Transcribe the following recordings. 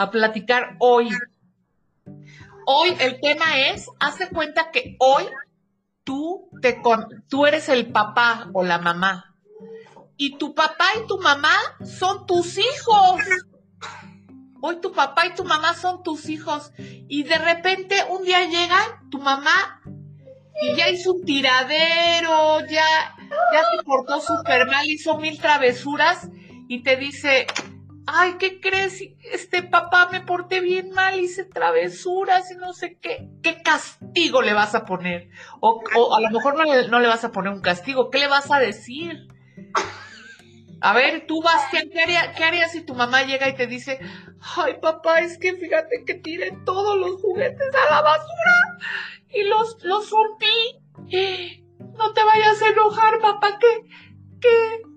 a, platicar hoy. Hoy el tema es, haz de cuenta que hoy tú, te con, tú eres el papá o la mamá. Y tu papá y tu mamá son tus hijos. Hoy tu papá y tu mamá son tus hijos. Y de repente un día llega tu mamá y ya hizo un tiradero, ya, ya se portó súper mal, hizo mil travesuras y te dice, ay, ¿qué crees? Este papá me porté bien mal, hice travesuras y no sé qué. ¿Qué castigo le vas a poner? O, a lo mejor no le, vas a poner un castigo, ¿qué le vas a decir? A ver, tú, Bastián, ¿qué, haría, ¿qué harías si tu mamá llega y te dice, ay, papá, es que fíjate que tiré todos los juguetes a la basura y los, los rompí? No te vayas a enojar, papá, que, que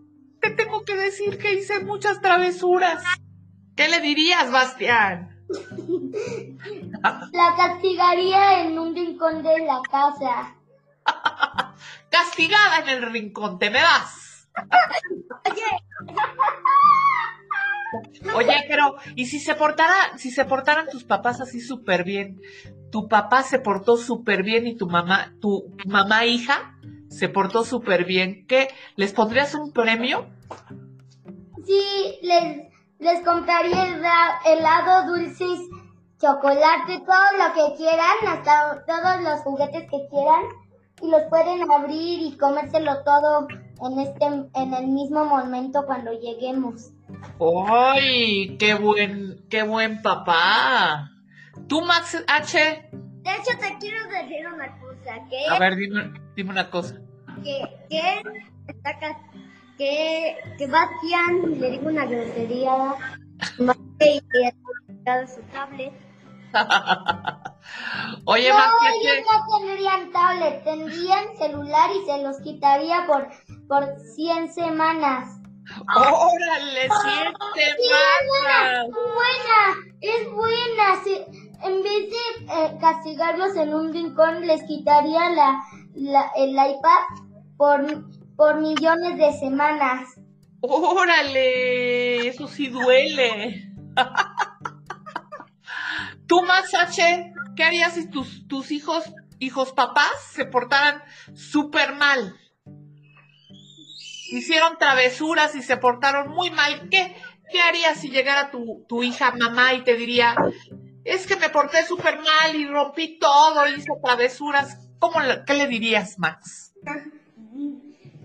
te tengo que decir que hice muchas travesuras. ¿Qué le dirías, Bastián? La castigaría en un rincón de la casa. Castigada en el rincón, te me vas. Oye, pero, ¿y si se portara, si se portaran tus papás así súper bien? Tu papá se portó súper bien y tu mamá, tu mamá hija se portó súper bien. ¿Qué? ¿Les pondrías un premio? Sí, les, les compraría helado, dulces, chocolate, todo lo que quieran, hasta todos los juguetes que quieran, y los pueden abrir y comérselo todo en este, en el mismo momento cuando lleguemos. ¡Ay! ¡Qué buen, qué buen papá! ¿Tú, Max H? De hecho, te quiero decir una cosa, que... A ver, dime, dime una cosa. Que, que está que, que Bastian le digo una grosería, y que ha su tablet. Oye, no, ellos no tendrían tablet, tendrían celular y se los quitaría por, por 100 semanas. ¡Órale! ¡Siete Sí, es buena, semanas! buena, es buena. en vez de eh, castigarlos en un rincón, les quitaría la, la- el iPad por, por millones de semanas. ¡Órale! Eso sí duele. Tú, Max H, ¿qué harías si tus, tus hijos, hijos papás, se portaran súper mal? Hicieron travesuras y se portaron muy mal. ¿Qué, qué harías si llegara tu, tu hija mamá y te diría, es que me porté súper mal y rompí todo, hice travesuras? ¿Cómo, le- ¿Qué le dirías, Max?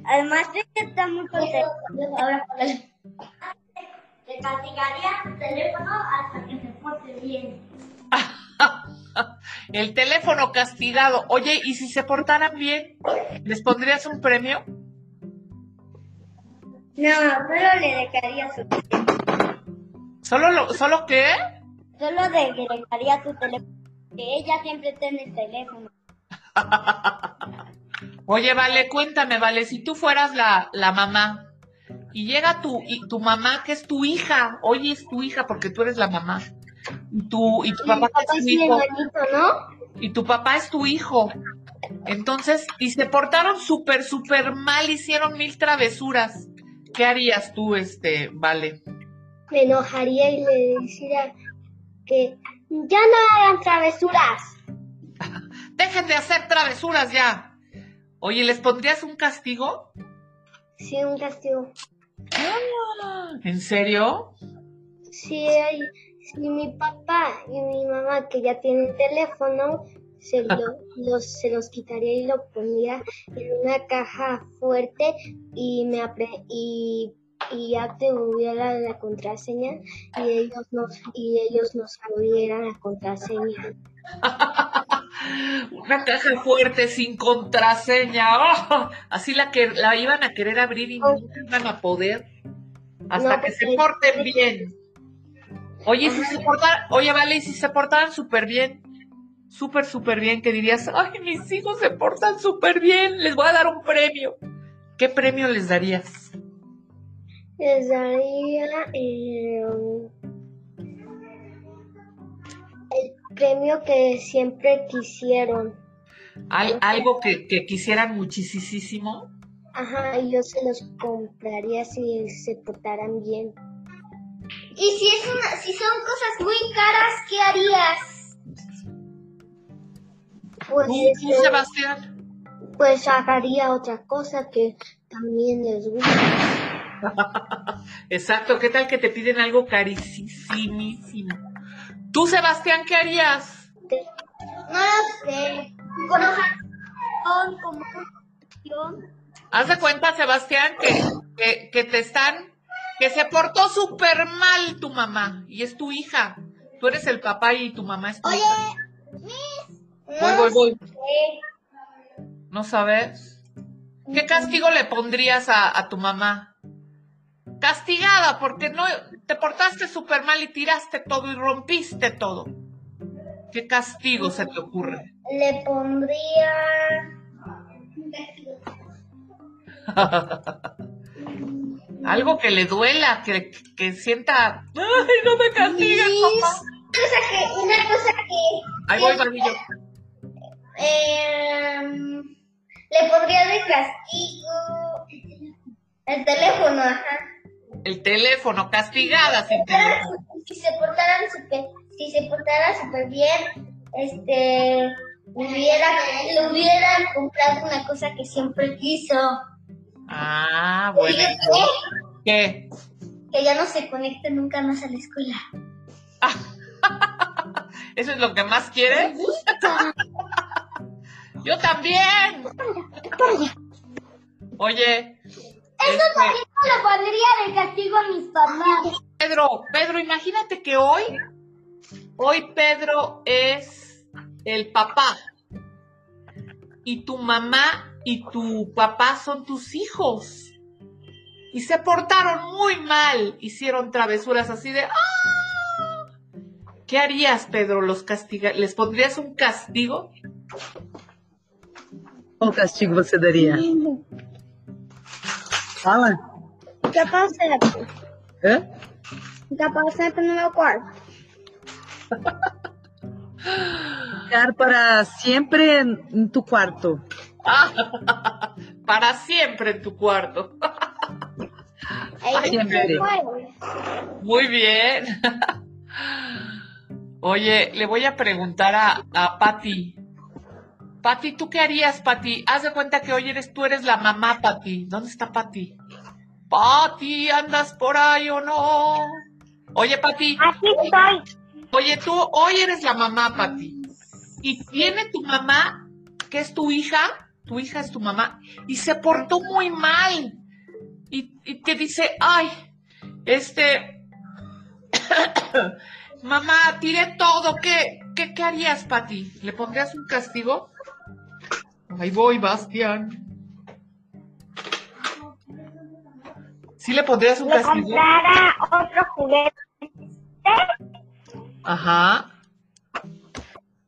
Además de que está muy contento. Le castigaría tu teléfono hasta que se porte bien. El teléfono castigado. Oye, ¿y si se portaran bien? ¿Les pondrías un premio? No, solo le dejaría su ¿Solo, lo, ¿Solo qué? Solo le dejaría su teléfono. Que ella siempre tiene el teléfono. Oye, vale, cuéntame, vale, si tú fueras la, la mamá y llega tu, y tu mamá, que es tu hija, oye, es tu hija porque tú eres la mamá, y tu, y tu papá es tu hijo, ¿no? y tu papá es tu hijo. Entonces, y se portaron súper, súper mal, hicieron mil travesuras. ¿Qué harías tú, este, vale? Me enojaría y le diría que ya no hagan travesuras. Dejen de hacer travesuras ya. Oye, ¿les pondrías un castigo? Sí, un castigo. ¿En serio? Hay- si mi papá y mi mamá, que ya tienen teléfono, se, lo- los, se los quitaría y lo pondría en una caja fuerte y me y, y ya tuviera la contraseña y ellos nos y ellos nos abrieran la contraseña. Una caja fuerte sin contraseña. ¡Oh! Así la que la iban a querer abrir y nunca iban a poder. Hasta No, que se porque- porten bien. Oye, ¿y si se portaran, oye, vale, y si se portaran súper bien, súper, súper bien, que dirías, ay, mis hijos se portan súper bien, les voy a dar un premio. ¿Qué premio les darías? Les daría eh, premio que siempre quisieron. Al- algo que, que quisieran muchísimo. Ajá, y yo se los compraría si se portaran bien. Y si, es una, si son cosas muy caras, ¿qué harías? Pues, ¿Tú, tú, Sebastián? pues haría otra cosa que también les gusta. Exacto, ¿qué tal que te piden algo carísimo? ¿Tú, Sebastián, qué harías? No lo sé. Con como Haz de cuenta, Sebastián, que, que, que te están, que se portó súper mal tu mamá y es tu hija. Tú eres el papá y tu mamá es tu Oye, hija. Voy, voy, voy. ¿No sabes? ¿Qué castigo le pondrías a, a tu mamá? Castigada porque no te portaste súper mal y tiraste todo y rompiste todo. ¿Qué castigo se te ocurre? Le pondría. Algo que le duela, que, que sienta, ay, no me castigues, papá. Una cosa que. Ahí voy, Barbillo. eh, le pondría de castigo. El teléfono, ajá. El teléfono, castigada sin teléfono. Si se portaran súper, si se portara súper bien, este, le hubiera, le hubieran comprado una cosa que siempre quiso. Ah, bueno. ¿Qué? Que ya no se conecte nunca más a la escuela. ¿Eso es lo que más quieres? Yo también. Oye. este, le pondría de castigo a mis papás. Pedro, Pedro, imagínate que hoy, hoy Pedro es el papá y tu mamá y tu papá son tus hijos y se portaron muy mal, hicieron travesuras así de ¡ah! ¿Qué harías, Pedro? ¿Los castiga ¿Les pondrías un castigo? Qual castigo você daria? Fala. Fica sempre. Hã? Fica sempre no meu. Ficar para sempre em tu quarto. Ah, para siempre en tu cuarto. Aí Siempre. Muy bien. Oye, le voy a preguntar a, a Patti. Patti, ¿tú qué harías, Patti? Haz de cuenta que hoy eres tú eres la mamá, Patti. ¿Dónde está Patti? Patti, ¿andas por ahí o no? Oye, Patti, Aquí estoy. oye, tú hoy eres la mamá, Patti. Y tiene tu mamá, que es tu hija, tu hija es tu mamá, y se portó muy mal. Y, y te dice, ay, este, mamá, tiré todo, ¿qué, qué, qué harías, Pati? ¿Le pondrías un castigo? Ahí voy, Bastián. ¿Sí le pondrías un Le comprara otro juguete. Ajá.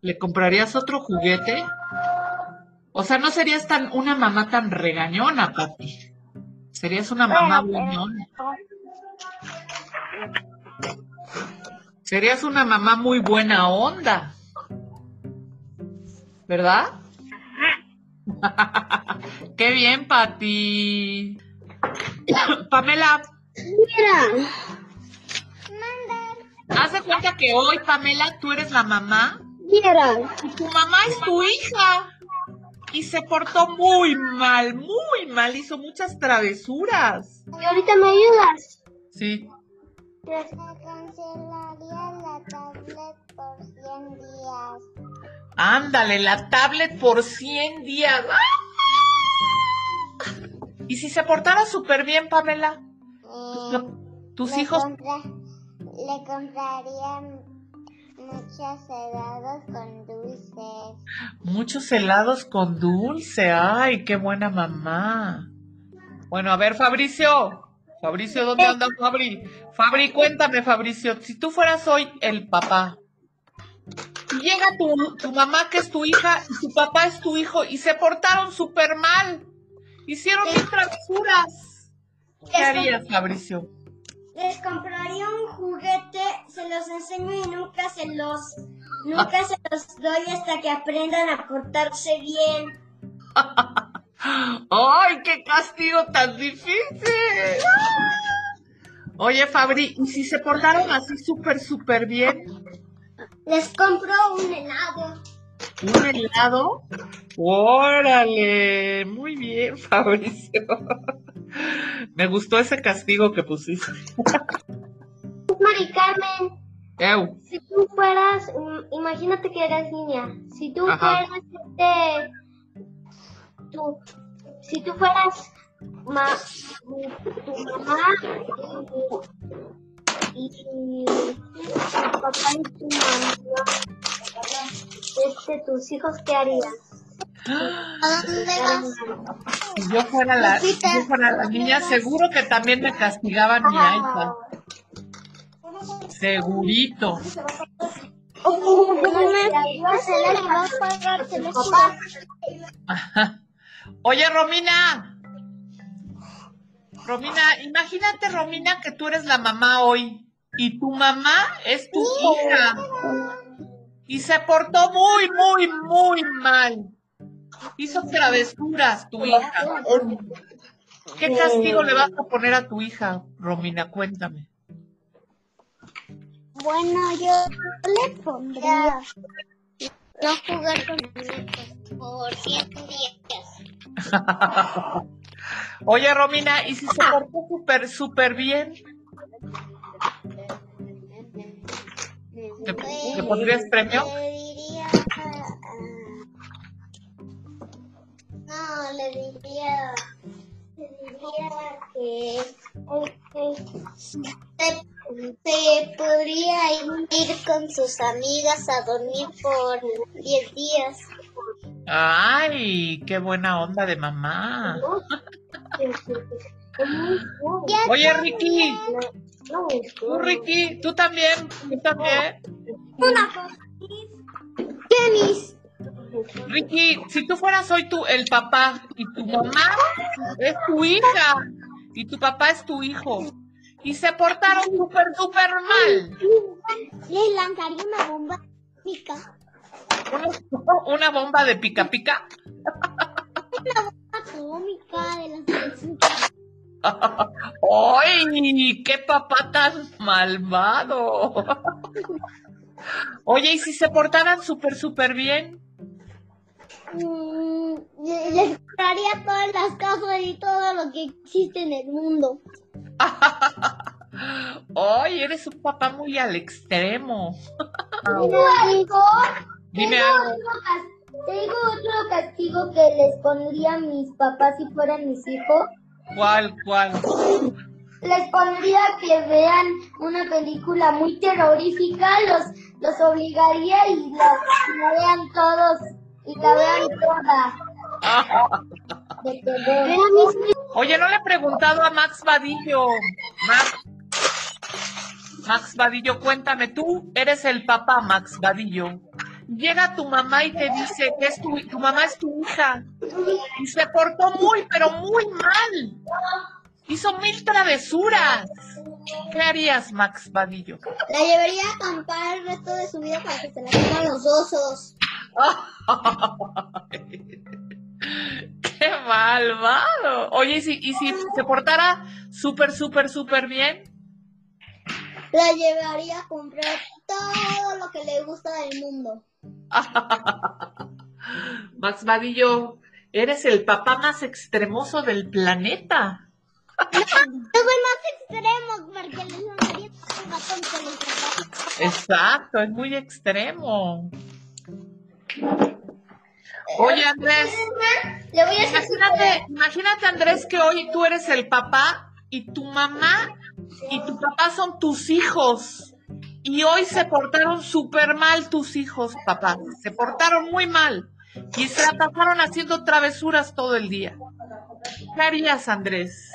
¿Le comprarías otro juguete? O sea, no serías tan una mamá tan regañona, Pati. Serías una mamá buenona. Serías una mamá muy buena onda. ¿Verdad? Qué bien, Pati. Pamela, Mira. haz de cuenta que hoy, Pamela, tú eres la mamá Mira. y tu mamá es tu hija. Y se portó muy mal, muy mal, hizo muchas travesuras. Y ahorita me ayudas. Sí. Cancelaría la tablet por 100 días. Ándale, la tablet por 100 días. ¡Ah! ¿Y si se portara súper bien, Pamela? Eh, ¿Tus le hijos? compra- le compraría muchos helados con dulces. Muchos helados con dulce. Ay, qué buena mamá. Bueno, a ver, Fabricio. Fabricio, ¿dónde anda Fabri? Fabri, cuéntame, Fabricio. Si tú fueras hoy el papá y llega tu, tu mamá, que es tu hija, y tu papá es tu hijo, y se portaron súper mal, hicieron mil travesuras, ¿qué harías, Fabricio? Les compraría un juguete, se los enseño y nunca se los, nunca se los doy hasta que aprendan a portarse bien. ¡Ay, qué castigo tan difícil! Oye, Fabri, ¿y si se portaron así súper, súper bien? Les compro un helado. ¿Un helado? Órale, muy bien, Fabricio. Me gustó ese castigo que pusiste. Mari Carmen, Eu. si tú fueras, im- imagínate que eres niña, si tú Ajá. fueras este, tú, si tú fueras ma- tu mamá y, y tu papá y este, tus hijos, ¿qué harías? ¿A dónde vas? Si yo fuera la, si yo fuera la niña, seguro que también me castigaban mi iPad. Segurito. Le papá. Ajá. Oye, Romina. Romina, imagínate, Romina, que tú eres la mamá hoy y tu mamá es tu hija. Y se portó muy, muy, muy mal. Hizo travesuras tu hija. ¿Qué castigo le vas a poner a tu hija, Romina? Cuéntame. Bueno, yo le pondría no jugar con muñecos por 100 días. Oye, Romina, ¿y si se portó súper, súper bien? ¿Le, le pondrías premio? Le diría. ah, no, le diría. Le diría que. Se, se podría ir con sus amigas a dormir por 10 días. Ay, qué buena onda de mamá. Oye, Ricky, tú, Ricky, tú también, tú también. tenis. Ricky, si tú fueras hoy tú el papá y tu mamá es tu hija y tu papá es tu hijo y se portaron súper, súper mal. Le lanzaría una bomba pica Una, una bomba de pica pica. atómica de las. ¡Ay! ¡Qué papá tan malvado! Oye, ¿y si se portaran súper, súper bien? Mm, le- les compraría todas las casas y todo lo que existe en el mundo. ¡Ay! Eres un papá muy al extremo. algo? Dime algo. Te digo otro castigo que les pondría a mis papás si fueran mis hijos. ¿Cuál, cuál? Les pondría que vean una película muy terrorífica, los, los obligaría y la, vean todos y la vean toda de terror. Oye, no le he preguntado a Max Vadillo. Max, Max Vadillo, cuéntame, tú eres el papá, Max Vadillo. Llega tu mamá y te dice que es tu, tu mamá es tu hija. Y se portó muy, pero muy mal. Hizo mil travesuras. ¿Qué harías, Max Vadillo? La llevaría a acampar el resto de su vida para que se la coman los osos. ¡Qué malvado! Oye, ¿y si, y si se portara súper, súper, súper bien? La llevaría a comprar todo lo que le gusta del mundo. Max Vadillo, eres el papá más extremoso del planeta. Yo soy más extremo porque les mandaría un ratón con los zapatos. Exacto, es muy extremo. Oye, Andrés, Le voy a hacer imagínate, imagínate, Andrés, que hoy tú eres el papá y tu mamá y tu papá son tus hijos. Y hoy se portaron súper mal tus hijos, papá. Se portaron muy mal. Y se la pasaron haciendo travesuras todo el día. ¿Qué harías, Andrés?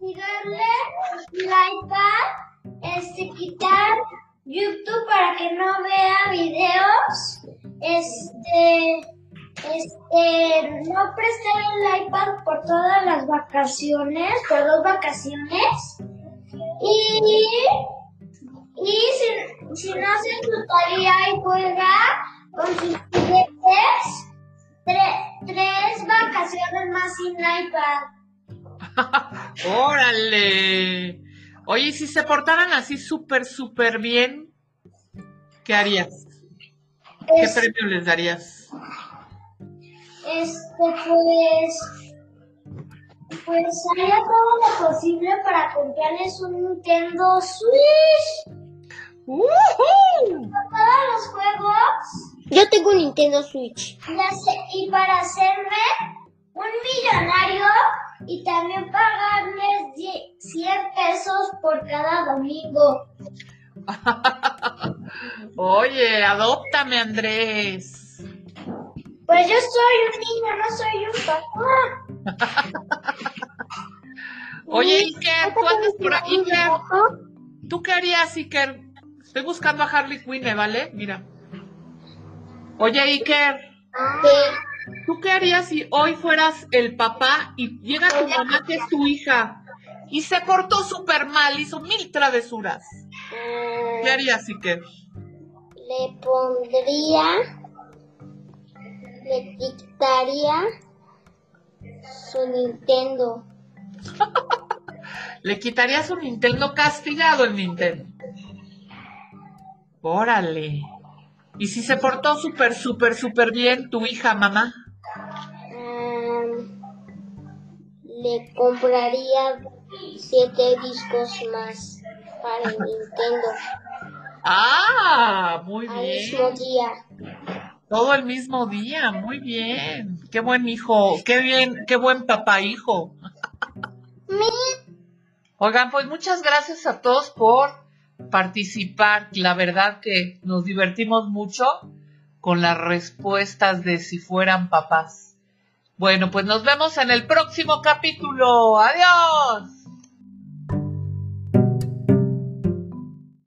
castigarle iPad, este, quitar YouTube para que no vea videos, este, este, no prestar el iPad por todas las vacaciones, por dos vacaciones, y, y si, si no hace su tarea y juega con sus juguetes, tre- tres vacaciones más sin iPad. ¡Órale! Oye, y si se portaran así súper, súper bien, ¿qué harías? ¿Qué Es- premio les darías? Este, pues. Pues haría todo lo posible para comprarles un Nintendo Switch. ¡Uhú! Todos los juegos. Yo tengo un Nintendo Switch. Y, para hacerme un millonario y también pagarles die- 100 pesos por cada domingo. Oye, adóptame, Andrés. Pues yo soy un niño, no soy un papá. Oye, Iker, tú andas por ahí, Iker. ¿Tú qué harías, Iker? Estoy buscando a Harley Quinn, ¿eh, ¿vale? Mira. Oye, Iker, ¿tú qué harías si hoy fueras el papá y llega tu mamá, que es tu hija, y se portó súper mal, hizo mil travesuras? ¿Qué harías, Iker? Le pondría, le dictaría su Nintendo. Le quitarías un Nintendo castigado el Nintendo. Órale. ¿Y si se portó súper, súper, súper bien tu hija, mamá? Am, le compraría siete discos más para el Nintendo Ah, muy al mismo bien. día. Todo el mismo día, muy bien. Qué buen hijo, qué bien, qué buen papá hijo. Oigan, pues muchas gracias a todos por participar. La verdad que nos divertimos mucho con las respuestas de si fueran papás. Bueno, pues nos vemos en el próximo capítulo. Adiós.